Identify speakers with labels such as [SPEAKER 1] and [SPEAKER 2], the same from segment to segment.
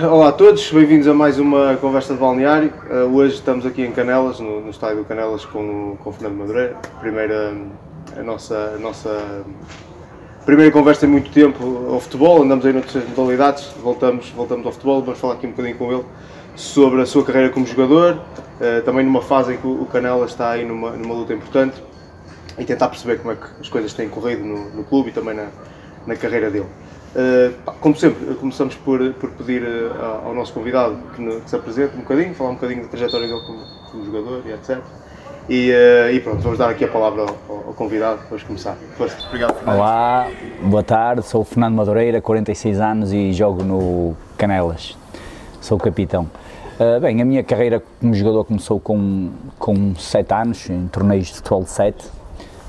[SPEAKER 1] Olá a todos, bem-vindos a mais uma conversa de balneário. Uh, hoje estamos aqui em Canelas, no, no estádio Canelas, com, o Fernando Madureira. Primeira, a nossa, a nossa primeira conversa em muito tempo ao futebol, andamos aí noutras modalidades, voltamos, voltamos ao futebol, vamos falar aqui um bocadinho com ele sobre a sua carreira como jogador, uh, também numa fase em que o Canelas está aí numa, numa luta importante e tentar perceber como é que as coisas têm corrido no, no clube e também na, na carreira dele. Uh, como sempre, começamos por, por pedir uh, ao nosso convidado que, no, que, se apresente um bocadinho, falar um bocadinho da trajetória dele como, como jogador e etc. E, uh, e, pronto, vamos dar aqui a palavra ao, ao convidado, vamos começar. Força. Obrigado,
[SPEAKER 2] Fernando. Olá, boa tarde, sou o Fernando Madureira, 46 anos e jogo no Canelas, sou o capitão. bem, a minha carreira como jogador começou com, com 7 anos, em torneios de futebol de 7,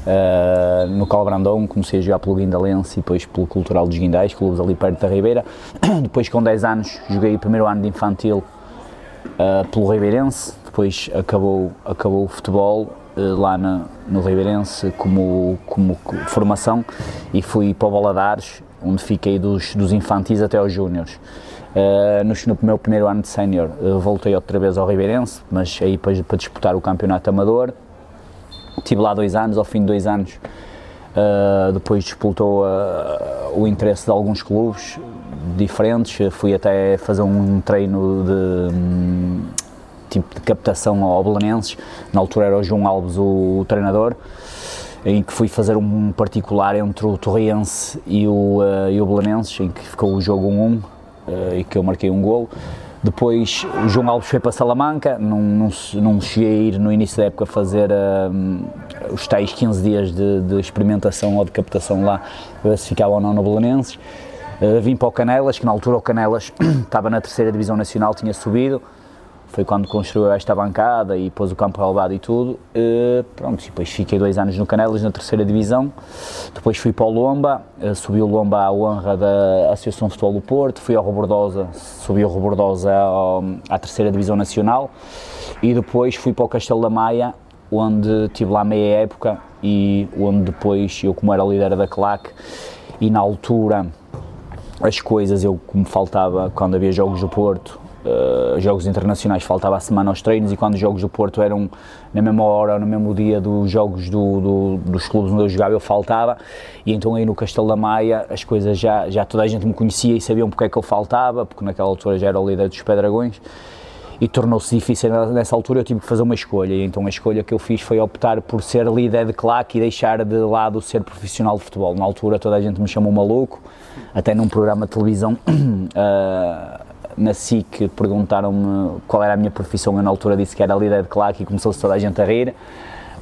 [SPEAKER 2] Uh, no Calbrandão comecei a jogar pelo Guindalense e depois pelo Cultural dos Guindais, clubes ali perto da Ribeira. depois com 10 anos joguei o primeiro ano de infantil uh, pelo Ribeirense, depois acabou, acabou o futebol uh, lá na, no Ribeirense como, como formação e fui para o Baladares, onde fiquei dos, dos infantis até aos júniores. Uh, no, no meu primeiro ano de sénior voltei outra vez ao Ribeirense, mas aí para, para disputar o campeonato amador Estive lá dois anos, ao fim de dois anos, uh, depois disputou uh, o interesse de alguns clubes diferentes. Fui até fazer um treino de. Um, tipo de captação ao Belenenses, na altura era o João Alves o, o treinador, em que fui fazer um particular entre o Torriense e o, uh, e o Belenenses, em que ficou o jogo 1-1 uh, e que eu marquei um golo. Depois o João Alves foi para Salamanca, não, não, não cheguei a ir no início da época fazer uh, os tais 15 dias de, de, experimentação ou de captação lá, ver se ficava ou não no Belenenses. Uh, vim para o Canelas, que na altura o Canelas estava na terceira divisão nacional, tinha subido, foi quando construiu esta bancada e pôs o campo relevado e tudo. Uh, pronto, depois fiquei dois anos no Canelas, na terceira divisão. Depois fui para o Lomba, uh, subi o Lomba à honra da Associação Futebol do Porto. Fui ao Robordosa, subi o Robordosa à terceira divisão nacional. E depois fui para o Castelo da Maia, onde tive lá meia época e onde depois eu, como era líder da CLAC, e na altura as coisas, eu como faltava quando havia jogos do Porto, Uh, jogos internacionais faltava a semana aos treinos e quando os jogos do Porto eram na mesma hora ou no mesmo dia dos jogos do, do, dos clubes onde eu jogava, eu faltava. E então aí no Castelo da Maia as coisas já, já toda a gente me conhecia e sabiam porque é que eu faltava, porque naquela altura já era o líder dos Pedragões. E tornou-se difícil nessa altura eu tive que fazer uma escolha. E então a escolha que eu fiz foi optar por ser líder de claque e deixar de lado ser profissional de futebol. Na altura toda a gente me chamou maluco, até num programa de televisão uh, na SIC perguntaram-me qual era a minha profissão, eu na altura disse que era líder de claque e começou-se toda a gente a rir,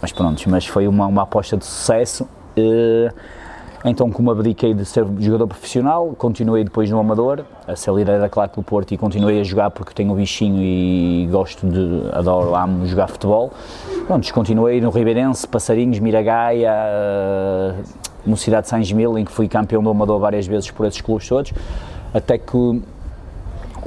[SPEAKER 2] mas pronto, mas foi uma, uma aposta de sucesso. Eh, então, como abdiquei de ser jogador profissional, continuei depois no Amador, a ser líder da claque do Porto e continuei a jogar porque tenho o bichinho e gosto de, adoro, amo jogar futebol. Pronto, continuei no Ribeirense, Passarinhos, Miragaia, Mocidade de São Gemil, em que fui campeão do Amador várias vezes por esses clubes todos, até que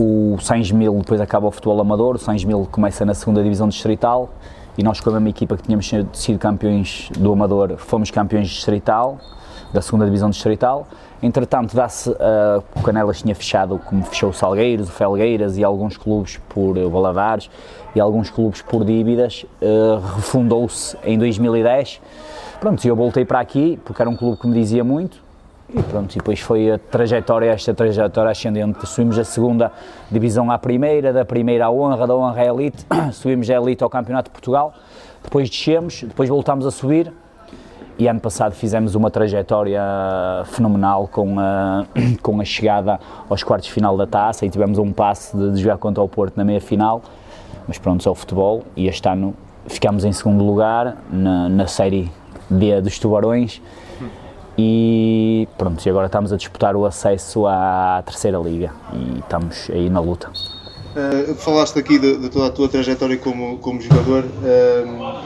[SPEAKER 2] o Sainz Mil depois acaba o futebol amador, o Sainz Mil começa na segunda divisão distrital e nós com a mesma equipa que tínhamos sido campeões do amador fomos campeões distrital, da segunda divisão distrital. Entretanto, dá-se, uh, o Canelas tinha fechado, como fechou o Salgueiros, o Felgueiras e alguns clubes por uh, Valadares e alguns clubes por dívidas, uh, refundou-se em 2010. Pronto, eu voltei para aqui porque era um clube que me dizia muito, e pronto, e depois foi a trajetória, esta trajetória ascendente. Subimos da segunda divisão à primeira, da primeira à honra, da honra à elite, subimos a elite ao Campeonato de Portugal, depois descemos, depois voltámos a subir. E ano passado fizemos uma trajetória fenomenal com a, com a chegada aos quartos de final da taça. E tivemos um passe de, jogar contra o Porto na meia final, mas pronto, é o futebol. E este ano ficámos em segundo lugar na, na série D dos Tubarões e pronto, e agora estamos a disputar o acesso à terceira liga e estamos aí na luta.
[SPEAKER 1] Uh, falaste aqui de, de, toda a tua trajetória como, como jogador. Uh,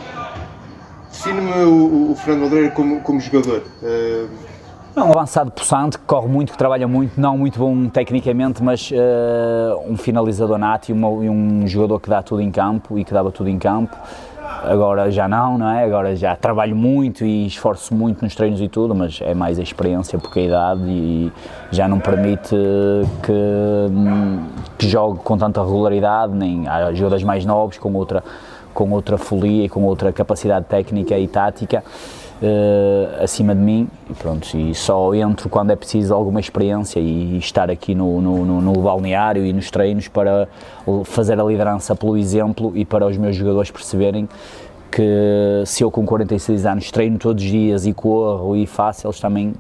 [SPEAKER 1] Define-me o, o, Fernando Madureira como, como jogador. Uh,
[SPEAKER 2] é um avançado possante, que corre muito, que trabalha muito, não muito bom tecnicamente, mas uh, um finalizador nato e, uma, e, um jogador que dá tudo em campo e que dava tudo em campo agora já não, não é? Agora já trabalho muito e esforço muito nos treinos e tudo, mas é mais a experiência porque a idade e já não permite que, que jogue com tanta regularidade, nem há jogadores mais novos com outra, com outra folia e com outra capacidade técnica e tática uh, acima de mim e pronto, e só entro quando é preciso alguma experiência e estar aqui no, no, no, no balneário e nos treinos para fazer a liderança pelo exemplo e para os meus jogadores perceberem que se eu com 46 anos treino todos os dias e corro e faço, eles também,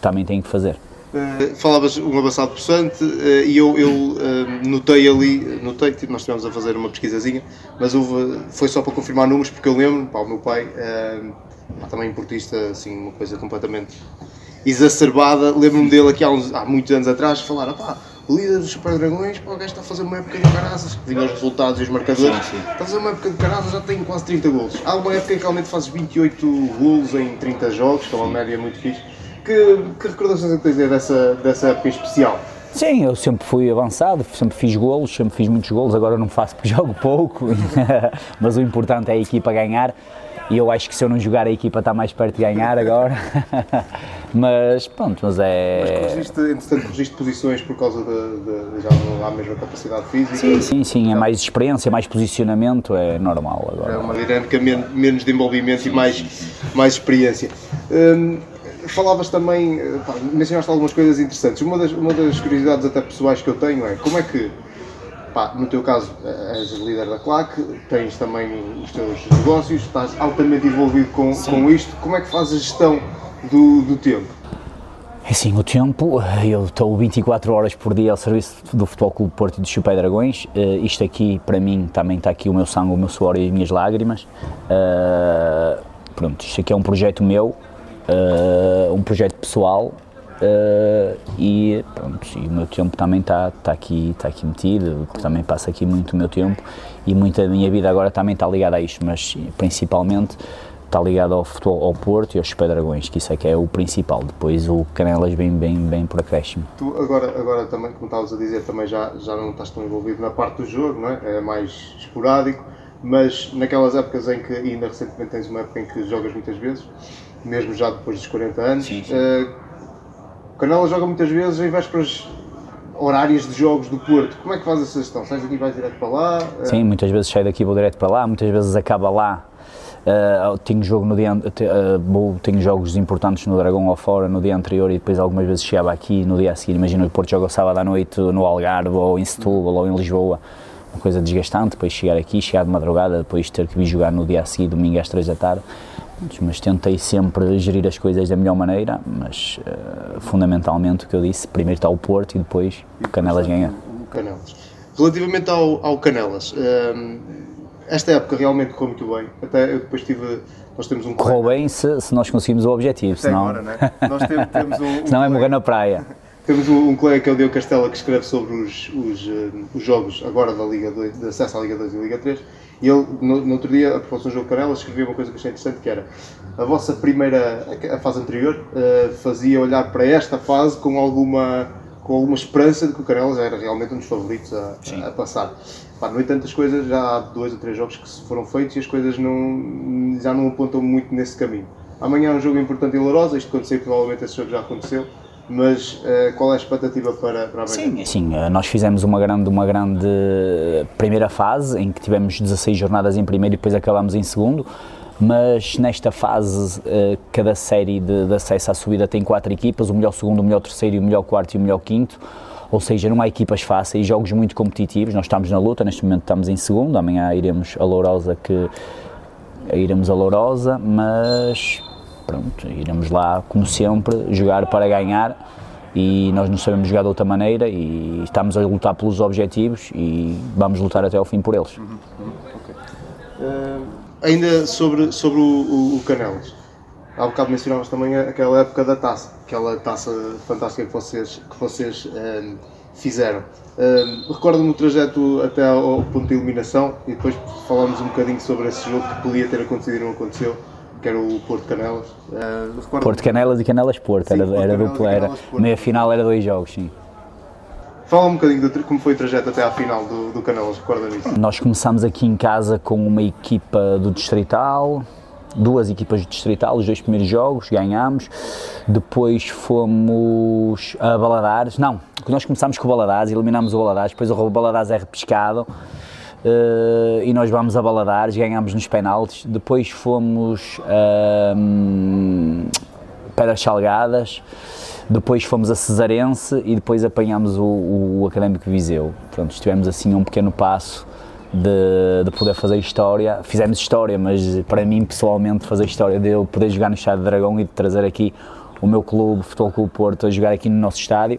[SPEAKER 2] também têm que fazer.
[SPEAKER 1] Uh, falavas um avançado possante uh, e eu, eu uh, notei ali, notei, tipo, nós estivemos a fazer uma pesquisazinha, mas houve, foi só para confirmar números, porque eu lembro, pá, o meu pai também portista, assim, uma coisa completamente exacerbada. Lembro-me dele aqui há, uns, há muitos anos atrás falar: pá, o líder dos Super Dragões, pá, o gajo está a fazer uma época de caraças. Vinha os resultados e os marcadores. Sim, sim. Está a fazer uma época de caraças, já tem quase 30 golos. Há uma época em que realmente fazes 28 golos em 30 jogos, que é uma média muito fixe. Que, que recordações é que tens dessa, dessa época em especial?
[SPEAKER 2] Sim, eu sempre fui avançado, sempre fiz golos, sempre fiz muitos golos, agora não faço porque jogo pouco, mas o importante é a equipa ganhar e eu acho que se eu não jogar a equipa está mais perto de ganhar agora. mas pronto, mas é.
[SPEAKER 1] Mas corrigiste, entretanto, corrigiste posições por causa de, de, já não há a mesma capacidade física?
[SPEAKER 2] Sim, sim, sim, é mais experiência, mais posicionamento, é normal agora.
[SPEAKER 1] É uma dinâmica menos de envolvimento sim, e mais, mais experiência. Hum, falavas também, pá, mencionaste algumas coisas interessantes. Uma das, uma das curiosidades até pessoais que eu tenho é como é que Pá, no teu caso, és líder da CLAC, tens também os teus negócios, estás altamente envolvido com, com isto. Como é que fazes a gestão do, do tempo?
[SPEAKER 2] É assim, o tempo, eu estou 24 horas por dia ao serviço do Futebol Clube Porto e do Chupé Dragões. Uh, isto aqui, para mim, também está aqui o meu sangue, o meu suor e as minhas lágrimas. Uh, pronto, isto aqui é um projeto meu, uh, um projeto pessoal, Uh, e pronto, e o meu tempo também está tá aqui, tá aqui metido, também passa aqui muito o meu tempo e muita da minha vida agora também está ligada a isto, mas principalmente está ligado ao futebol, ao Porto e aos Dragões, que isso é que é o principal. Depois o Canelas vem bem, bem por acréscimo.
[SPEAKER 1] Tu agora, agora também, como estavas a dizer, também já, já não estás tão envolvido na parte do jogo, não é? É mais esporádico, mas naquelas épocas em que, ainda recentemente tens uma época em que jogas muitas vezes, mesmo já depois dos 40 anos, sim, sim. Uh, Canela joga muitas vezes em vésperas horárias de jogos do Porto. Como é que faz essa gestão? Sais daqui e vais direto para lá?
[SPEAKER 2] Sim, muitas vezes saio daqui e vou direto para lá, muitas vezes acaba lá. Uh, tenho jogo no dia uh, tenho jogos importantes no Dragão ou fora no dia anterior e depois algumas vezes chegava aqui no dia a seguir. Imagina o Porto joga sábado à noite no Algarve ou em Setúbal ou em Lisboa, uma coisa desgastante. Depois chegar aqui, chegar de madrugada, depois ter que vir jogar no dia a seguir, domingo às 3 da tarde mas tentei sempre gerir as coisas da melhor maneira, mas uh, fundamentalmente o que eu disse, primeiro está o Porto e depois o Canelas ganha.
[SPEAKER 1] Canelas. Relativamente ao, ao Canelas, um, ehm, esta época realmente correu muito bem, até eu depois tive, nós temos um
[SPEAKER 2] Correu bem se, se, nós conseguimos o objetivo, senão...
[SPEAKER 1] Agora, né? nós temos, temos um, um
[SPEAKER 2] senão é morrer na praia.
[SPEAKER 1] Temos um, um colega que é o Diogo Castela que escreve sobre os, os, uh, os jogos agora da Liga 2, de acesso à Liga 2 e Liga 3 e ele, no, no outro dia, a propósito do jogo Canela, escrevia uma coisa que achei interessante, que era a vossa primeira, a fase anterior, uh, fazia olhar para esta fase com alguma, com alguma esperança de que o Canelas era realmente um dos favoritos a, a passar. Pá, no entanto, as coisas, já há dois ou três jogos que foram feitos e as coisas não, já não apontam muito nesse caminho. Amanhã é um jogo importante e doloroso, isto quando sei provavelmente esse jogo já aconteceu mas uh, qual é a expectativa para, para amanhã?
[SPEAKER 2] Sim, sim, eh, nós fizemos uma grande, uma grande primeira fase em que tivemos 16 jornadas em primeiro e depois acabamos em segundo, mas nesta fase cada série de, de, acesso à subida tem quatro equipas, o melhor segundo, o melhor terceiro, o melhor quarto e o melhor quinto, ou seja, não há equipas fáceis, jogos muito competitivos, nós estamos na luta, neste momento estamos em segundo, amanhã iremos a Lourosa que iremos a Lourosa, mas pronto, iremos lá, como sempre, jogar para ganhar e nós não sabemos jogar de outra maneira e estamos a lutar pelos objetivos e vamos lutar até ao fim por eles. Uhum, uhum, okay.
[SPEAKER 1] uh, ainda sobre, sobre o, o, o Canelas, há bocado mencionavas também aquela época da taça, aquela taça fantástica que vocês, que vocês uh, fizeram. Uh, Recordo-me o trajeto até ao ponto de eliminação e depois falamos um bocadinho sobre esse jogo que podia ter acontecido e não aconteceu que era o Porto Canelas.
[SPEAKER 2] Uh, Porto Canelas e Canelas Porto, sim, era, Porto era dupla, era. Meia final era dois jogos, sim.
[SPEAKER 1] Fala um bocadinho de como foi o trajeto até à final do, do Canelas, recorda nisso?
[SPEAKER 2] Nós começámos aqui em casa com uma equipa do Distrital, duas equipas de distrital, os dois primeiros jogos, ganhámos. Depois fomos a Baladares, não, nós começámos com o Baladares, eliminámos o Baladares, depois o Baladares é repescado. Uh, e nós vamos a Baladares, ganhámos nos penaltis. Depois fomos a um, Pedras Salgadas, depois fomos a Cesarense e depois apanhámos o, o, Académico Viseu. Pronto, estivemos assim um pequeno passo de, de, poder fazer história. Fizemos história, mas para mim pessoalmente fazer história de eu poder jogar no Estádio Dragão e de trazer aqui o meu clube, o Futebol Clube Porto, a jogar aqui no nosso estádio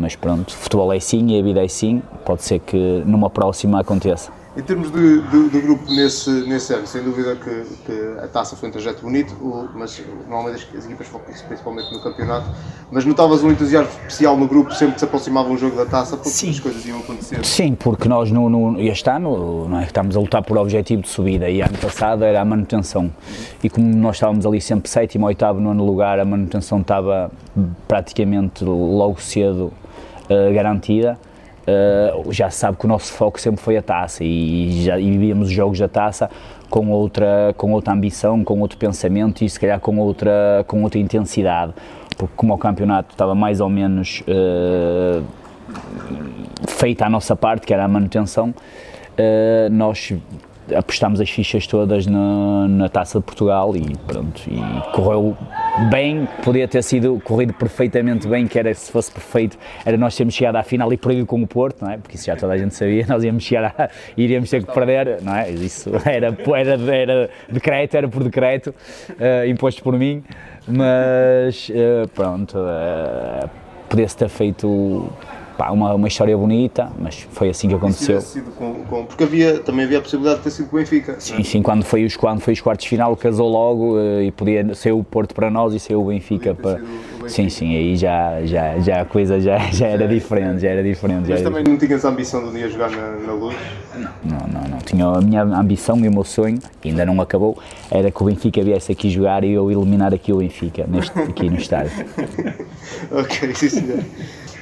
[SPEAKER 2] mas pronto, futebol é sim e a vida é sim, pode ser que numa próxima aconteça.
[SPEAKER 1] Em termos de, de, de, grupo nesse, nesse ano, sem dúvida que, que, a taça foi um trajeto bonito, mas normalmente as, as equipas focam-se principalmente no campeonato. Mas notavas um entusiasmo especial no grupo sempre que se aproximava um jogo da taça, porque Sim. as coisas iam acontecer?
[SPEAKER 2] Sim, porque nós no, no, este ano não é, estamos a lutar por objetivo de subida e ano passado era a manutenção. E como nós estávamos ali sempre sétimo, oitavo, nono lugar, a manutenção estava praticamente logo cedo uh, garantida uh, já sabe que o nosso foco sempre foi a taça e já e vivíamos os jogos da taça com outra, com outra ambição, com outro pensamento e se calhar com outra, com outra intensidade, porque como o campeonato estava mais ou menos uh, feita a nossa parte, que era a manutenção, uh, nós apostámos as fichas todas na, na Taça de Portugal e pronto, e correu bem, podia ter sido corrido perfeitamente bem, que era se fosse perfeito, era nós termos chegado à final e perdido com o Porto, não é? Porque isso já toda a gente sabia, nós íamos chegar a, iríamos ter que perder, não é? Isso era, era, era decreto, era por decreto, uh, imposto por mim, mas uh, pronto, uh, podia-se ter feito pá, uma, uma história bonita, mas foi assim que aconteceu.
[SPEAKER 1] Com, com, porque havia, também havia a possibilidade de ter sido com o Benfica.
[SPEAKER 2] Sim, é? sim, quando foi, os, quando foi os quartos de final casou logo uh, e podia ser o Porto para nós e ser o Benfica para. O Benfica. Sim, sim, aí já, já, já a coisa já, já era diferente, já era diferente.
[SPEAKER 1] Mas também não tinhas a ambição de um dia jogar na, na luz?
[SPEAKER 2] Não, não, não. Tinha a minha ambição e o meu sonho, que ainda não acabou, era que o Benfica viesse aqui jogar e eu eliminar aqui o Benfica, neste, aqui no estádio.
[SPEAKER 1] ok, sim senhor.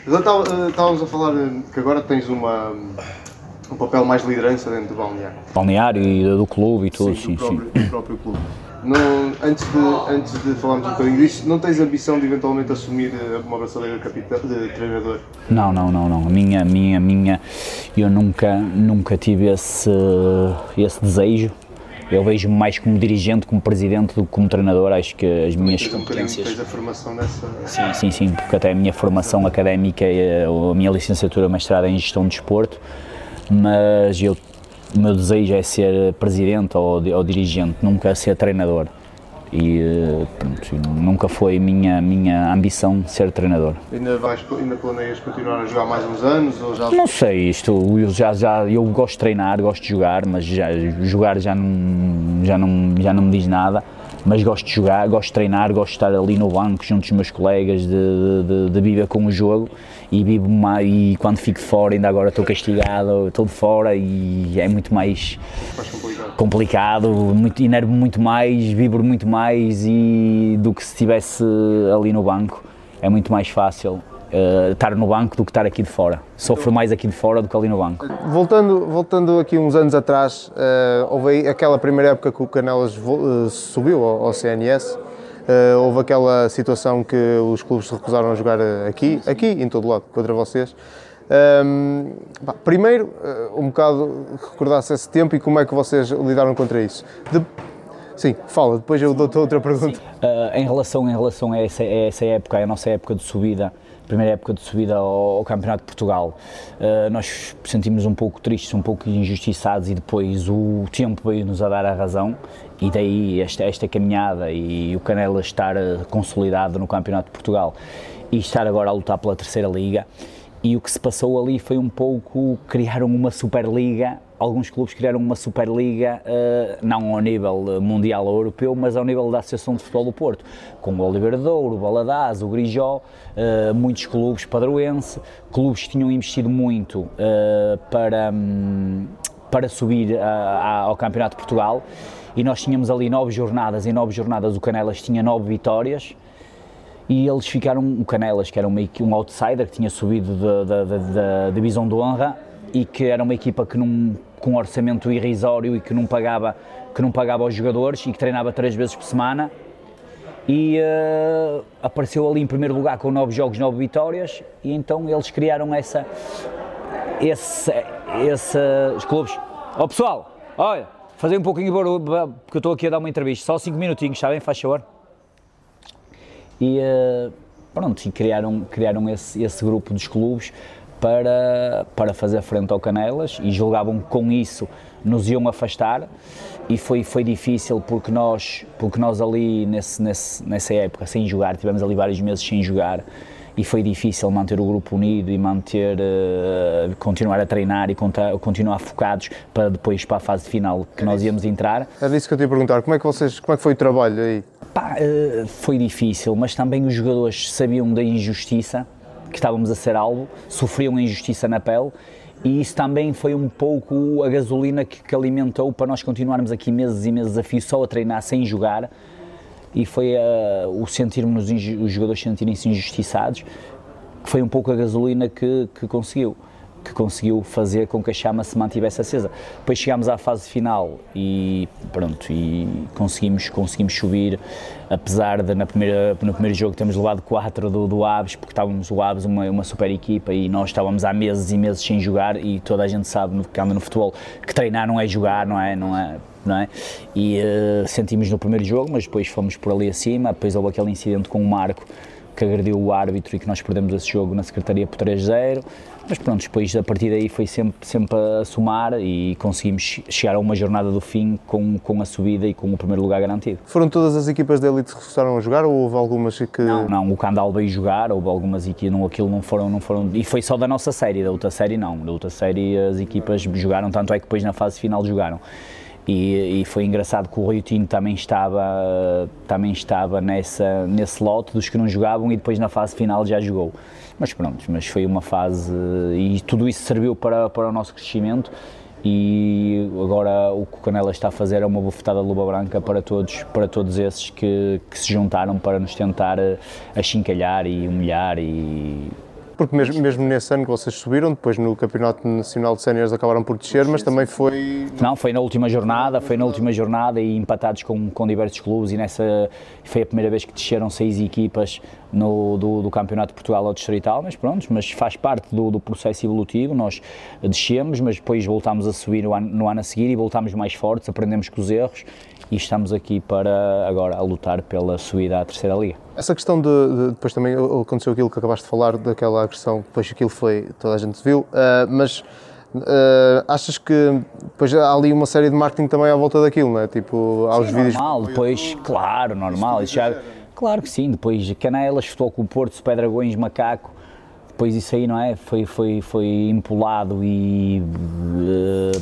[SPEAKER 1] Eh, estávamos a falar eh, que agora tens uma, um papel mais de liderança dentro do balneário.
[SPEAKER 2] Balneário e do clube e tudo, sim, sim.
[SPEAKER 1] Próprio, sim. Do próprio clube. antes, de, antes de falarmos um bocadinho disso, não tens ambição de eventualmente assumir eh, uma braçadeira de treinador?
[SPEAKER 2] Não, não, não, não. Minha, minha, minha, eu nunca, nunca tive esse, esse desejo eu vejo-me mais como dirigente, como presidente do que como treinador. Acho que as minhas
[SPEAKER 1] competências. Um a formação nessa.
[SPEAKER 2] Sim, sim, sim, porque até a minha formação académica, a minha licenciatura mestrada em gestão de desporto, mas eu, o meu desejo é ser presidente ou, ou dirigente, nunca ser treinador e pronto, nunca foi minha minha ambição ser treinador.
[SPEAKER 1] Ainda vais ainda planeias continuar a jogar mais uns anos ou já
[SPEAKER 2] Não sei, isto eu já já eu gosto de treinar, gosto de jogar, mas já jogar já não já não já não me diz nada mas gosto de jogar, gosto de treinar, gosto de estar ali no banco junto dos meus colegas, de, de, de viver com o jogo. E vivo mais, e quando fico fora, ainda agora estou castigado, estou de fora e é muito mais,
[SPEAKER 1] mais complicado,
[SPEAKER 2] complicado muito, inervo muito mais, vibro muito mais e do que se estivesse ali no banco. É muito mais fácil uh, estar no banco do que estar aqui de fora. Sofro mais aqui de fora do que ali no banco.
[SPEAKER 1] Voltando, voltando aqui uns anos atrás, uh, houve aquela primeira época que o Canelas uh, subiu ao, ao CNS. Uh, houve aquela situação que os clubes se recusaram a jogar aqui, aqui em todo lado, contra vocês. Um, ehm, primeiro, uh, um bocado recordasse esse tempo e como é que vocês lidaram contra isso. De... Sim, fala, depois eu dou-te outra pergunta.
[SPEAKER 2] Uh, em, relação, em relação a essa, a essa época, a nossa época de subida, primeira época de subida ao, Campeonato de Portugal. Uh, nós sentimos um pouco tristes, um pouco injustiçados e depois o tempo veio-nos a dar a razão e daí esta, esta caminhada e o Canela estar eh, consolidado no Campeonato de Portugal e estar agora a lutar pela terceira liga. E o que se passou ali foi um pouco criaram uma Superliga alguns clubes criaram uma Superliga, uh, não ao nível mundial ou europeu, mas ao nível da Associação de Futebol do Porto, com o Oliveira Douro, o Baladás, o Grijó, uh, muitos clubes padroense, clubes que tinham investido muito para, um, para subir ao Campeonato de Portugal. E nós tínhamos ali nove jornadas, em nove jornadas o Canelas tinha nove vitórias, e eles ficaram, o Canelas, que era um, um outsider, que tinha subido da, da, da, da divisão de honra, e que era uma equipa que não com um orçamento irrisório e que não pagava, que não pagava aos jogadores e que treinava três vezes por semana. E uh, apareceu ali em primeiro lugar com nove jogos, nove vitórias, e então eles criaram essa. Esse, esse, os clubes. Ó oh, pessoal, olha, fazer um pouquinho de barulho, porque eu estou aqui a dar uma entrevista, só cinco minutinhos, está bem? Faz favor. E uh, pronto, e criaram, criaram esse, esse grupo dos clubes para, para fazer frente ao Canelas e julgavam que com isso nos iam afastar e foi, foi difícil porque nós, porque nós ali nesse, nesse, nessa época sem jogar, tivemos ali vários meses sem jogar e foi difícil manter o grupo unido e manter, uh, continuar a treinar e continuar focados para depois para a fase final que nós íamos entrar.
[SPEAKER 1] Era isso que eu te ia perguntar, como é que, vocês, como é que foi o trabalho aí?
[SPEAKER 2] Pá, uh, foi difícil, mas também os jogadores sabiam da injustiça que estávamos a ser alvo, sofriam injustiça na pele e isso também foi um pouco a gasolina que, que alimentou para nós continuarmos aqui meses e meses a fio só a treinar sem jogar e foi uh, o sentirmos os jogadores sentirem-se injustiçados que foi um pouco a gasolina que, que conseguiu que conseguiu fazer com que a chama se mantivesse acesa. Depois chegámos à fase final e pronto, e conseguimos, conseguimos subir, apesar de na primeira, no primeiro jogo termos levado 4 do, do Aves, porque estávamos o Aves uma, uma super equipa e nós estávamos há meses e meses sem jogar e toda a gente sabe no, que anda no futebol que treinar não é jogar, não é? Não é não é? E uh, sentimos no primeiro jogo, mas depois fomos por ali acima, depois houve aquele incidente com o Marco que agrediu o árbitro e que nós perdemos esse jogo na Secretaria por 3-0. Mas pronto, depois a partir daí foi sempre, sempre a somar e conseguimos chegar a uma jornada do fim com, com a subida e com o primeiro lugar garantido.
[SPEAKER 1] Foram todas as equipas da Elite que começaram a jogar ou houve algumas que.
[SPEAKER 2] Não, não, o Candal veio jogar, houve algumas equipas, não, aquilo não foram, não foram. E foi só da nossa série, da outra série não. Da outra série as equipas jogaram, tanto é que depois na fase final jogaram. E, e, foi engraçado que o Rio Tinto também estava, também estava nessa, nesse lote dos que não jogavam e depois na fase final já jogou. Mas pronto, mas foi uma fase e tudo isso serviu para, para o nosso crescimento. E agora o que o Canela está a fazer é uma bufetada de luva branca para todos, para todos esses que, que se juntaram para nos tentar achincalhar e humilhar e
[SPEAKER 1] porque mesmo, mesmo nesse ano que vocês subiram, depois no Campeonato Nacional de Séniores acabaram por descer, mas também foi...
[SPEAKER 2] Não, foi na última jornada, foi na última jornada e empatados com, com diversos clubes e nessa foi a primeira vez que desceram seis equipas no, do, do Campeonato de Portugal ao Distrital, mas pronto, mas faz parte do, do processo evolutivo, nós descemos, mas depois voltámos a subir no ano, no ano a seguir e voltámos mais fortes, aprendemos com os erros e estamos aqui para agora a lutar pela subida à terceira liga.
[SPEAKER 1] Essa questão de, de, depois também aconteceu aquilo que acabaste de falar daquela agressão, depois aquilo foi toda a gente viu, uh, mas uh, achas que depois há ali uma série de marketing também à volta daquilo, não é? Tipo,
[SPEAKER 2] aos sim, vídeos. Normal, depois, claro, normal. Isso já, claro que sim, depois Canelas, Futebol com o Porto, Pé Dragões, Macaco, depois isso aí, não é? Foi, foi, foi empolado e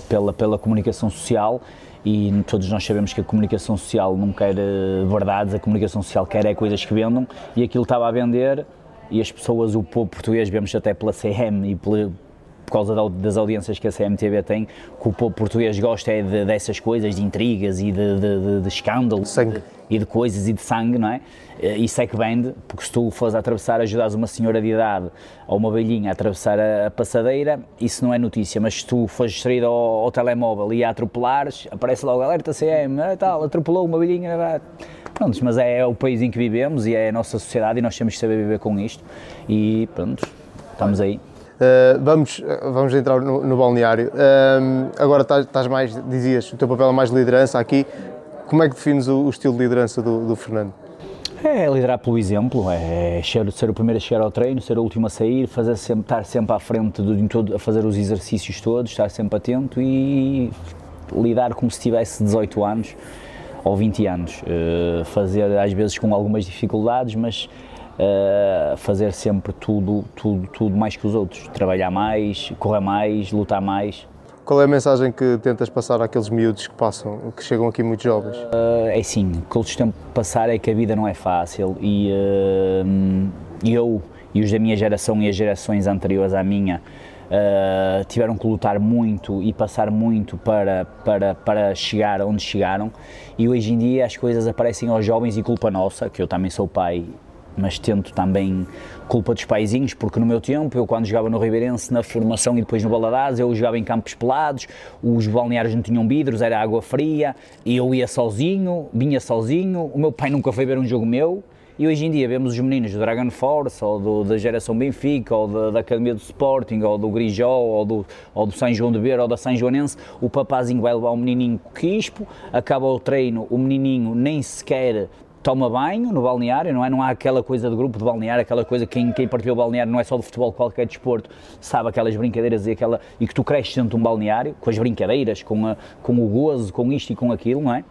[SPEAKER 2] pela, pela comunicação social e todos nós sabemos que a comunicação social não quer eh, verdades, a comunicação social quer é coisas que vendam e aquilo estava a vender e as pessoas, o povo português, vemos até pela CM e pela, por causa das audiências que a CMTV tem, que o povo português gosta é de, dessas coisas, de intrigas e de, de, de escândalos
[SPEAKER 1] sangue.
[SPEAKER 2] e de coisas e de sangue, não é? Eh, isso é que vende, porque se tu fores a atravessar, ajudas uma senhora de idade ou uma velhinha a atravessar a, a passadeira, isso não é notícia, mas se tu fores distraído ao, ao, telemóvel e a atropelares, aparece logo alerta CM, ah, tal, atropelou uma velhinha, pronto, mas é o país em que vivemos e é a nossa sociedade e nós temos que saber viver com isto e pronto, estamos aí.
[SPEAKER 1] Uh, vamos, vamos entrar no, no balneário. Uh, agora estás, mais, dizias, o teu papel é mais de liderança aqui. Como é que defines o, o estilo de liderança do, do, Fernando?
[SPEAKER 2] É liderar pelo exemplo, é ser, ser, o primeiro a chegar ao treino, ser o último a sair, fazer sempre, estar sempre à frente de, todo, a fazer os exercícios todos, estar sempre atento e lidar como se tivesse 18 anos ou 20 anos. Uh, fazer às vezes com algumas dificuldades, mas uh, fazer sempre tudo, tudo, tudo mais que os outros, trabalhar mais, correr mais, lutar mais.
[SPEAKER 1] Qual é a mensagem que tentas passar àqueles miúdos que passam, que chegam aqui muito jovens?
[SPEAKER 2] Uh, é sim, o que eles tentam passar é que a vida não é fácil e uh, eu e os da minha geração e as gerações anteriores à minha Uh, tiveram que lutar muito e passar muito para, para, para chegar onde chegaram e hoje em dia as coisas aparecem aos jovens e culpa nossa, que eu também sou pai mas tento também culpa dos paizinhos, porque no meu tempo, eu quando jogava no Ribeirense, na formação e depois no Baladares, eu jogava em campos pelados, os balneários não tinham vidros, era água fria, e eu ia sozinho, vinha sozinho, o meu pai nunca foi ver um jogo meu, e hoje em dia vemos os meninos do Dragon Force, ou do, da geração Benfica, ou da, da, Academia do Sporting, ou do Grijó, ou do, ou do São João de Beira, ou da São Joanense, o papazinho vai levar o menininho quispo, acaba o treino, o menininho nem sequer toma banho no balneário, não é? Não há aquela coisa de grupo de balneário, aquela coisa que quem, quem partilhou o balneário não é só do futebol, qualquer desporto, sabe aquelas brincadeiras e, aquela, e que tu cresces dentro de um balneário, com as brincadeiras, com, a, com o gozo, com isto e com aquilo, não é?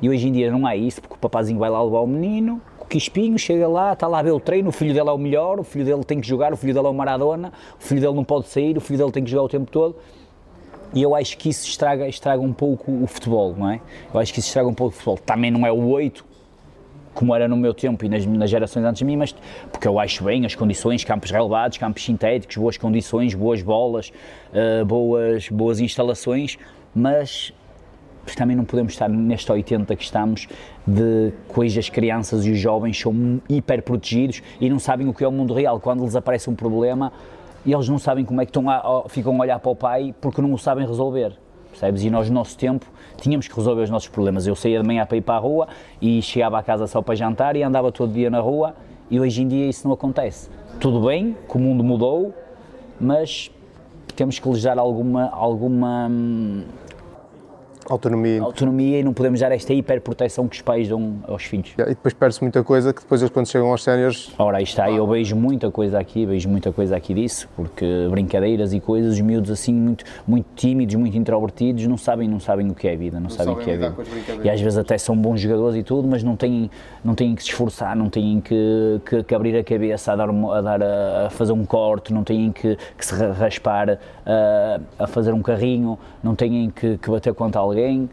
[SPEAKER 2] E hoje em dia não há isso, porque o papazinho vai lá levar o menino, o Quispinho chega lá, está lá a ver o treino, o filho dele é o melhor, o filho dele tem que jogar, o filho dele é o Maradona, o filho dele não pode sair, o filho dele tem que jogar o tempo todo. E eu acho que isso estraga, estraga um pouco o futebol, não é? Eu acho que isso estraga um pouco o futebol. Também não é o 8, como era no meu tempo e nas, nas, gerações antes de mim, mas porque eu acho bem as condições, campos relevados, campos sintéticos, boas condições, boas bolas, uh, boas, boas instalações, mas também não podemos estar neste 80 que estamos de coisas as crianças e os jovens são hiper protegidos e não sabem o que é o mundo real. Quando lhes aparece um problema, eles não sabem como é que estão a, ficam a olhar para o pai porque não o sabem resolver percebes? E nós, no nosso tempo, tínhamos que resolver os nossos problemas. Eu saía de manhã para ir para a rua e chegava à casa só para jantar e andava todo dia na rua e hoje em dia isso não acontece. Tudo bem, que o mundo mudou, mas temos que lhes dar alguma, alguma hum,
[SPEAKER 1] Autonomia.
[SPEAKER 2] Autonomia e não podemos dar esta hiperproteção que os pais dão aos filhos.
[SPEAKER 1] E depois perde-se muita coisa que depois eles quando chegam aos séniores...
[SPEAKER 2] Ora, aí está, eu vejo muita coisa aqui, vejo muita coisa aqui disso, porque brincadeiras e coisas, os miúdos assim muito, muito tímidos, muito introvertidos, não sabem, não sabem o que é a vida, não, não sabem o que é a vida. E às vezes até são bons jogadores e tudo, mas não têm, não têm que se esforçar, não têm que, que, que abrir a cabeça a, dar, a, dar a, a, fazer um corte, não têm que, que se raspar a, a fazer um carrinho, não têm que, que bater contra alguém.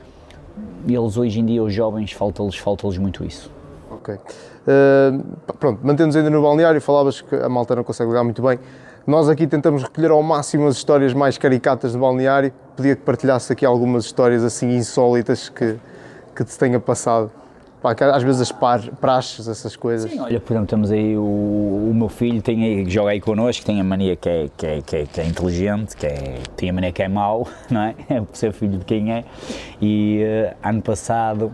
[SPEAKER 2] Eles hoje em dia, os jovens, falta-lhes falta muito isso.
[SPEAKER 1] Ok. Uh, pronto, mantendo-nos ainda no balneário, falavas que a malta não consegue ligar muito bem. Nós aqui tentamos recolher ao máximo as histórias mais caricatas do balneário. Podia que partilhasse aqui algumas histórias assim insólitas que, que te tenha passado. Às vezes as par, praxes, essas coisas.
[SPEAKER 2] Sim, olha, por exemplo, temos aí o, o meu filho, tem aí, que joga aí connosco, tem a mania que é, que é, que é, que é inteligente, que é, tem a mania que é mau, não é? É por ser filho de quem é. E uh, ano passado,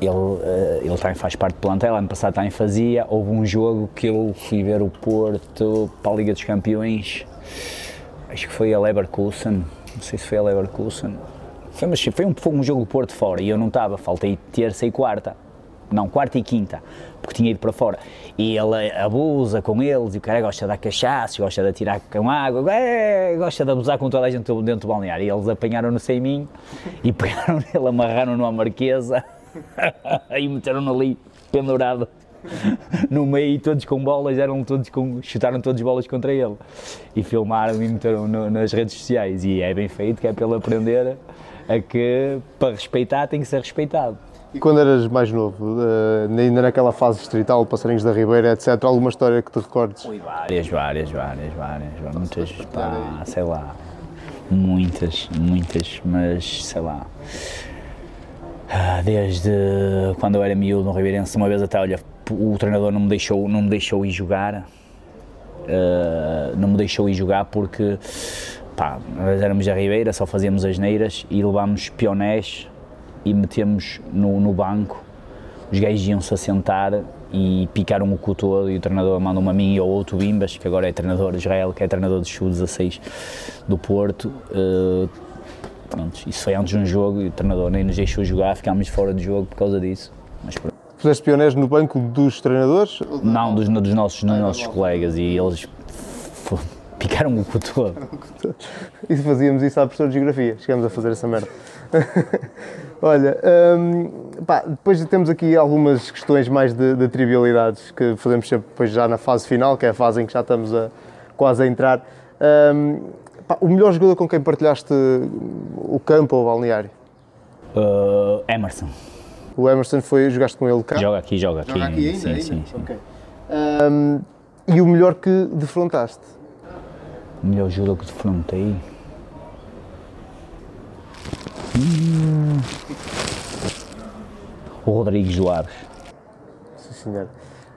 [SPEAKER 2] ele, uh, ele também faz parte do plantel, ano passado também fazia, houve um jogo que eu fui ver o Porto para a Liga dos Campeões, acho que foi a Leverkusen, não sei se foi a Leverkusen, foi, mas foi um, foi um jogo do Porto fora e eu não estava, faltei terça e quarta. Não, quarta e quinta, porque tinha ido para fora. E ele abusa com eles e o cara gosta de dar cachaça, gosta de atirar com água, é, gosta de abusar com toda a gente dentro do balneário. E eles apanharam-no sem mim e pegaram nele, amarraram-no à marquesa e meteram-no ali pendurado no meio, todos com bolas, eram todos com, chutaram todas bolas contra ele. E filmaram e meteram no, nas redes sociais. E é bem feito, que é pelo aprender a que para respeitar tem que ser respeitado.
[SPEAKER 1] E quando eras mais novo, uh, ainda naquela fase distrital, Passarinhos da Ribeira, etc., alguma história que te recordes?
[SPEAKER 2] Ui, várias, várias, várias, várias, muitas, pá, sei lá, muitas, muitas, mas sei lá. Ah, desde quando eu era miúdo no Ribeirense, uma vez até, olha, o treinador não me deixou, não me deixou ir jogar, uh, não me deixou ir jogar porque pá, nós éramos da Ribeira, só fazíamos as neiras e levámos pionés e metemos no, no banco, os gajos iam-se a sentar e picaram o cu todo e o treinador mandou-me a mim e ao outro Bimbas, que agora é treinador de Israel, que é treinador do Sub-16 do Porto, uh, pronto, isso foi antes de um jogo e o treinador nem nos deixou jogar, ficámos fora de jogo por causa disso. Mas
[SPEAKER 1] Fizeste pioneiros no banco dos treinadores?
[SPEAKER 2] Não, dos, dos nossos, dos nossos colegas e eles Picaram o cu todo.
[SPEAKER 1] E fazíamos isso à professora de Geografia, chegamos a fazer essa merda. Olha, hum, pá, depois temos aqui algumas questões mais de, de, trivialidades que fazemos sempre depois já na fase final, que é a fase em que já estamos a, quase a entrar. Hum, pá, o melhor jogador com quem partilhaste o campo ou o balneário?
[SPEAKER 2] Uh, Emerson.
[SPEAKER 1] O Emerson foi, jogaste com ele cá?
[SPEAKER 2] Joga aqui, joga aqui.
[SPEAKER 1] Joga aqui ainda? Sim, ainda? sim. sim. Okay. Um, e o melhor que defrontaste?
[SPEAKER 2] O melhor jogador que defrontei. Hum. O Rodrigues Duarte.
[SPEAKER 1] Sim, senhor.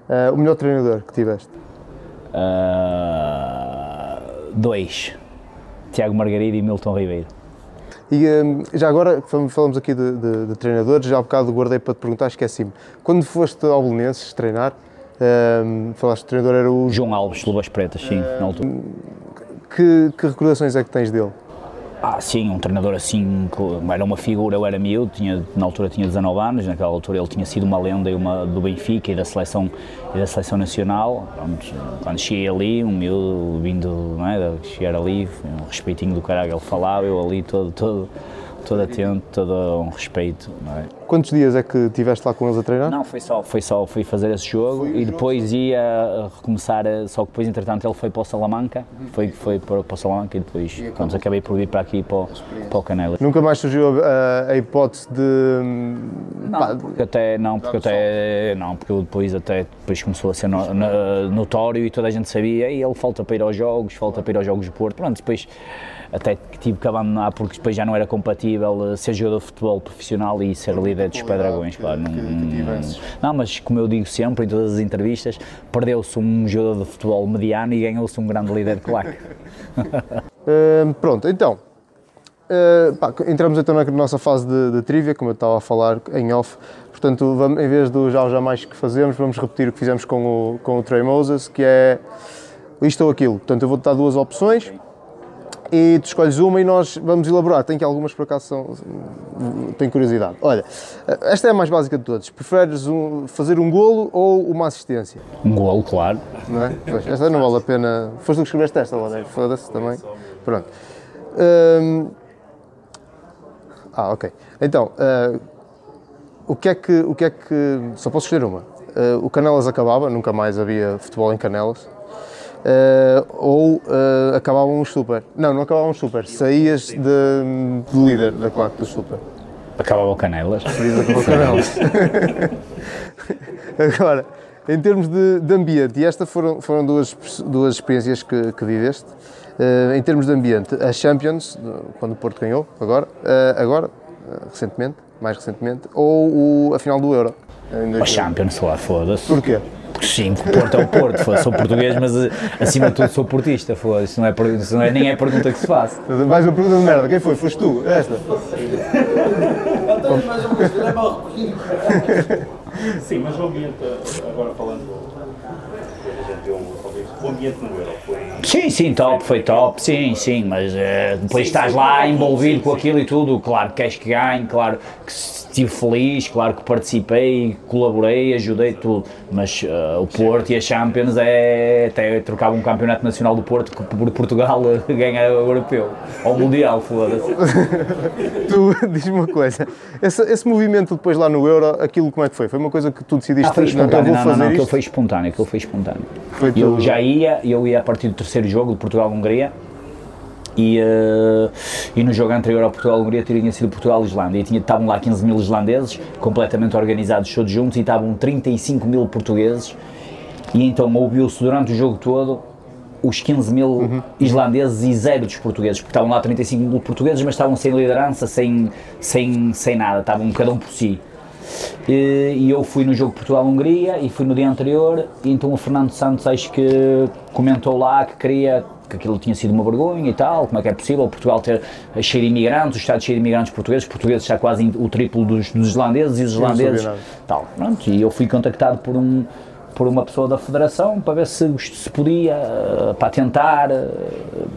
[SPEAKER 1] Uh, o melhor treinador que tiveste?
[SPEAKER 2] Uh, dois. Tiago Margarida e Milton Ribeiro.
[SPEAKER 1] E um, já agora, falamos aqui de, de, de, treinadores, já há bocado guardei para te perguntar, esqueci-me. Quando foste ao Belenenses treinar, um, falaste que o treinador era o...
[SPEAKER 2] João Alves, Luvas Pretas, sim, na altura.
[SPEAKER 1] Que, que recordações é que tens dele?
[SPEAKER 2] Ah, sim, um treinador assim, era uma figura, eu era miúdo, tinha, na altura tinha 19 anos, naquela altura ele tinha sido uma lenda uma, do Benfica e da seleção, e da seleção nacional. Pronto, quando cheguei ali, um miúdo vindo, não é, chegar ali, um respeitinho do caralho, ele falava, eu ali todo, todo todo atento, todo um respeito. É?
[SPEAKER 1] Quantos dias é que estiveste lá com eles a treinar?
[SPEAKER 2] Não, foi só, foi só fui fazer esse jogo foi e depois jogo. ia recomeçar, só que depois entretanto ele foi para o Salamanca, foi, foi para, para o Salamanca e depois e pronto, acabei por vir para aqui para, o, para o Canelas.
[SPEAKER 1] Nunca mais surgiu a, a hipótese de...
[SPEAKER 2] Não, pá, porque até, não, porque até, não, porque depois até depois começou a ser no, no, notório e toda a gente sabia e ele falta para ir aos jogos, falta para ir aos jogos de Porto, pronto, depois até que tive que abandonar porque depois já não era compatível eh, ser jogador de futebol profissional e ser líder dos Pedragões, claro. Não, não, mas como eu digo sempre em todas as entrevistas, perdeu-se um jogador de futebol mediano e ganhou-se um grande líder de claque.
[SPEAKER 1] uh, pronto, então, Uh, pá, entramos então na nossa fase de, de trivia, como eu estava a falar em off. Portanto, vamos, em vez do já ou jamais que fazemos, vamos repetir o que fizemos com o, com o Trey Moses, que é isto ou aquilo. Portanto, eu vou-te dar duas opções e tu escolhes uma e nós vamos elaborar. Tem que algumas por acaso são. Tenho curiosidade. Olha, esta é a mais básica de todas. Preferes um, fazer um golo ou uma assistência?
[SPEAKER 2] Um golo, claro.
[SPEAKER 1] Não é? Pois, esta não vale a pena. Foste tu que escreveste esta, Ladeiro? Foda-se também. Pronto. Hum... Ah, ok. Então, uh, o, que é que, o que é que. Só posso escolher uma. Uh, o Canelas acabava, nunca mais havia futebol em Canelas uh, ou uh, acabavam os super. Não, não acabavam os super, saías de, de líder da claque do super.
[SPEAKER 2] Acabava o Canelas.
[SPEAKER 1] Acabava o Canelas. Agora, em termos de, de, ambiente, e estas foram, foram duas, duas experiências que, que viveste, uh, em termos de ambiente, a Champions, quando o Porto ganhou, agora, agora recentemente, mais recentemente, ou o, a final do Euro.
[SPEAKER 2] A Champions, lá, foda-se.
[SPEAKER 1] Porquê?
[SPEAKER 2] Sim, o Porto é o Porto, sou português, mas eh, acima de tudo sou portista, isso não é, isso não é nem é a pergunta que se faz.
[SPEAKER 1] Mais uma pergunta de merda, quem foi? Foste tu? Esta?
[SPEAKER 3] Sim, mas o ambiente, agora falando o ambiente no Euro foi.
[SPEAKER 2] Sim, sim, top, foi top, sim, sim, mas uh, depois sim, estás sim, lá envolvido sim, com aquilo e tudo, claro que queres que ganhe, claro que estive feliz, claro que participei, colaborei, ajudei tudo, mas uh, o Porto e a Champions é até trocava um campeonato nacional do Porto que por Portugal ganha o europeu, ou o mundial, foda-se.
[SPEAKER 1] tu, diz-me uma coisa, esse, esse, movimento depois lá no Euro, aquilo como é que foi? Foi uma coisa que tu decidiste? Ah,
[SPEAKER 2] foi espontâneo, não, não, não, aquilo foi espontâneo, aquilo foi espontâneo. Foi eu já ia, eu ia a partir do terceiro jogo de Portugal-Hungria, e, uh, e no jogo anterior ao Portugal-Hungria tinha sido Portugal-Islândia e tinha, estavam lá 15 mil islandeses completamente organizados todos juntos e estavam 35 mil portugueses e então ouviu-se durante o jogo todo os 15 mil uhum. islandeses e zero dos portugueses, porque estavam lá 35 mil portugueses, mas estavam sem liderança, sem, sem, sem nada, estavam cada um por si. E, e eu fui no jogo Portugal-Hungria e fui no dia anterior, e então o Fernando Santos acho que comentou lá que queria que aquilo tinha sido uma vergonha e tal, como é que é possível Portugal ter cheio de imigrantes, o Estado cheio de imigrantes portugueses, os portugueses já quase o triplo dos, dos islandeses e os islandeses tal. Pronto, e eu fui contactado por um por uma pessoa da Federação para ver se, se podia, eh, para tentar eh,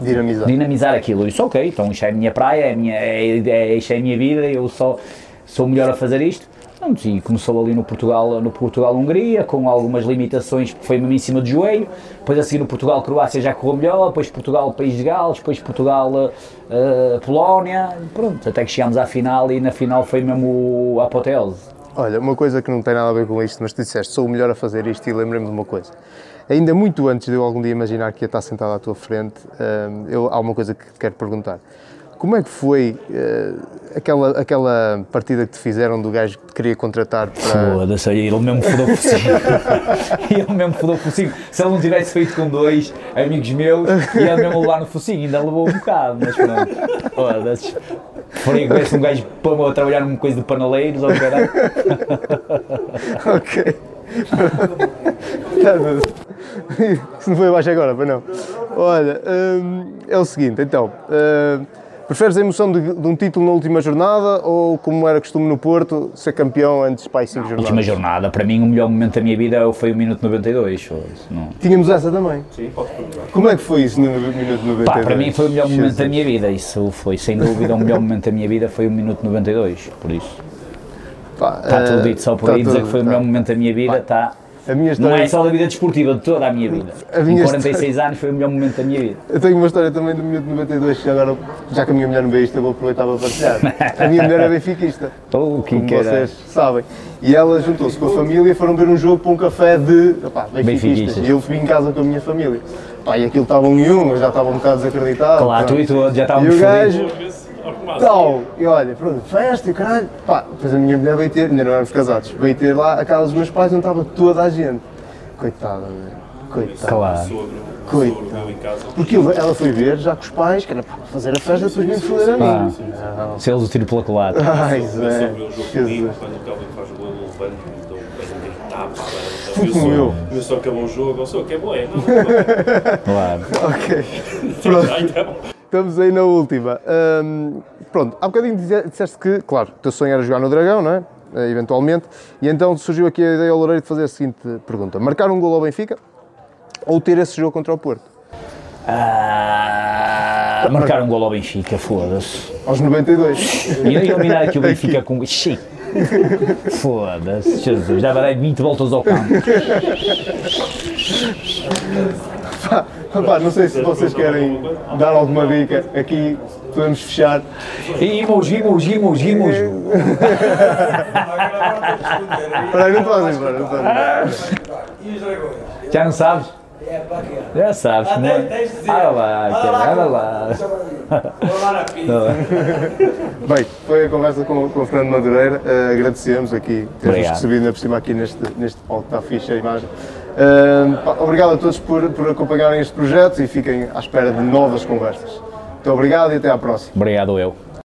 [SPEAKER 1] dinamizar.
[SPEAKER 2] dinamizar aquilo. Eu disse, ok, então isto é a minha praia, é a minha, é, é, isto é a minha vida, eu só sou melhor a fazer isto. Pronto, e começou ali no Portugal, no Portugal-Hungria, com algumas limitações, foi mesmo em cima de joelho. Depois a seguir no Portugal-Croácia já correu melhor, depois Portugal-País de Gales, depois Portugal-Polónia, pronto, até que chegámos à final e na final foi mesmo a apoteose.
[SPEAKER 1] Olha, uma coisa que não tem nada a ver com isto, mas tu disseste, sou o melhor a fazer isto e lembrei-me de uma coisa. Ainda muito antes de eu algum dia imaginar que ia estar sentado à tua frente, uh, eu, há uma coisa que te quero perguntar. Como é que foi uh, aquela, aquela partida que te fizeram do gajo que te queria contratar para...
[SPEAKER 2] Foda-se, ele mesmo fodou por cinco. ele mesmo fodou por cinco. Se ele não tivesse feito com dois amigos meus, ia mesmo levar no focinho, ainda levou um bocado, mas pronto. Foda-se. Preferia que um gajo para trabalhar numa coisa de paneleiros ou caralho.
[SPEAKER 1] ok. Tá. Isso não foi abaixo agora, para não. Olha, hum, é o seguinte, então. hum, preferes a emoção de, de um título na última jornada ou, como era costume no Porto, ser campeão antes para 5 jornadas?
[SPEAKER 2] Última jornada, para mim o melhor momento da minha vida foi o minuto 92. ou isso Não.
[SPEAKER 1] Tínhamos essa também.
[SPEAKER 3] Sim, pode perguntar.
[SPEAKER 1] Como é que foi isso no minuto 92?
[SPEAKER 2] Pá, para mim foi o melhor momento da
[SPEAKER 1] Jesus.
[SPEAKER 2] minha vida, isso foi sem dúvida o melhor momento da minha vida foi o minuto 92, por isso.
[SPEAKER 1] Pá,
[SPEAKER 2] Está
[SPEAKER 1] eh,
[SPEAKER 2] tudo dito, só por
[SPEAKER 1] tá
[SPEAKER 2] aí dizer
[SPEAKER 1] tudo,
[SPEAKER 2] que foi o
[SPEAKER 1] tá.
[SPEAKER 2] melhor momento da minha vida, está.
[SPEAKER 1] A minha
[SPEAKER 2] Não
[SPEAKER 1] história,
[SPEAKER 2] é só da vida desportiva, de toda a minha vida.
[SPEAKER 1] A minha
[SPEAKER 2] Com 46 anos foi o melhor momento da minha vida.
[SPEAKER 1] Eu tenho uma história também do minuto 92 que agora, já que a minha mulher não vê isto, eu vou aproveitar para partilhar. A minha mulher é benfiquista,
[SPEAKER 2] Oh, que
[SPEAKER 1] como vocês sabem. E ela juntou-se com a família e foram ver um jogo para um café de opá, benfiquistas. E eu fui em casa com a minha família. Pá, e aquilo estava um e um, eu já estava um bocado desacreditado.
[SPEAKER 2] Claro, tu e tu já
[SPEAKER 1] E
[SPEAKER 2] estávamos
[SPEAKER 1] o gajo. Tal, e olha, pronto, festa e caralho. Pá, depois a minha mulher veio ter, ainda não éramos casados, veio ter lá a casa dos meus pais onde estava toda a gente. Coitada, velho. Coitada.
[SPEAKER 2] Claro.
[SPEAKER 3] Casa.
[SPEAKER 1] Porque ela foi ver já com os pais, que era para fazer a festa, depois me foder a mim. Não.
[SPEAKER 2] Se eles o tiro pela culata.
[SPEAKER 1] Ai,
[SPEAKER 3] Meu
[SPEAKER 1] Zé,
[SPEAKER 3] quando o Calvin faz o gol, eu e um.
[SPEAKER 1] Como
[SPEAKER 3] Meu sogro,
[SPEAKER 1] eu.
[SPEAKER 3] meu sogro acabou o jogo, eu sou que é bom, é? Não, não, não.
[SPEAKER 2] Claro.
[SPEAKER 1] Ok,
[SPEAKER 3] Ah, então.
[SPEAKER 1] Estamos aí na última. Hum, pronto, há bocadinho disseste que, claro, o teu sonho era jogar no Dragão, não é? Eh, Eventualmente. E então surgiu aqui a ideia ao Loureiro de fazer a seguinte pergunta: marcar um gol ao Benfica ou ter esse jogo contra o Porto?
[SPEAKER 2] Ah, marcar um gol ao Benfica, foda-se.
[SPEAKER 1] Aos 92.
[SPEAKER 2] E eu eliminar aqui o Benfica com. Xiii. Foda-se, Jesus, já vai dar 20 voltas ao campo.
[SPEAKER 1] Pá, não sei se vocês querem dar alguma dica. Aqui podemos fechar.
[SPEAKER 2] E emoji, emoji, emoji, emoji.
[SPEAKER 1] Espera aí, não fazem, não fazem.
[SPEAKER 2] Já não sabes? Já sabes, não é? Olha lá, olha lá.
[SPEAKER 1] Bem, foi a conversa com, com o Fernando Madureira. Eh, agradecemos aqui ter-nos
[SPEAKER 2] Obrigado.
[SPEAKER 1] recebido ainda por cima aqui neste, neste palco, está fixe a imagem. Eh, pá, obrigado a todos por, por acompanharem este projeto e fiquem à espera de novas conversas. Muito obrigado e até à próxima.
[SPEAKER 2] Obrigado, eu.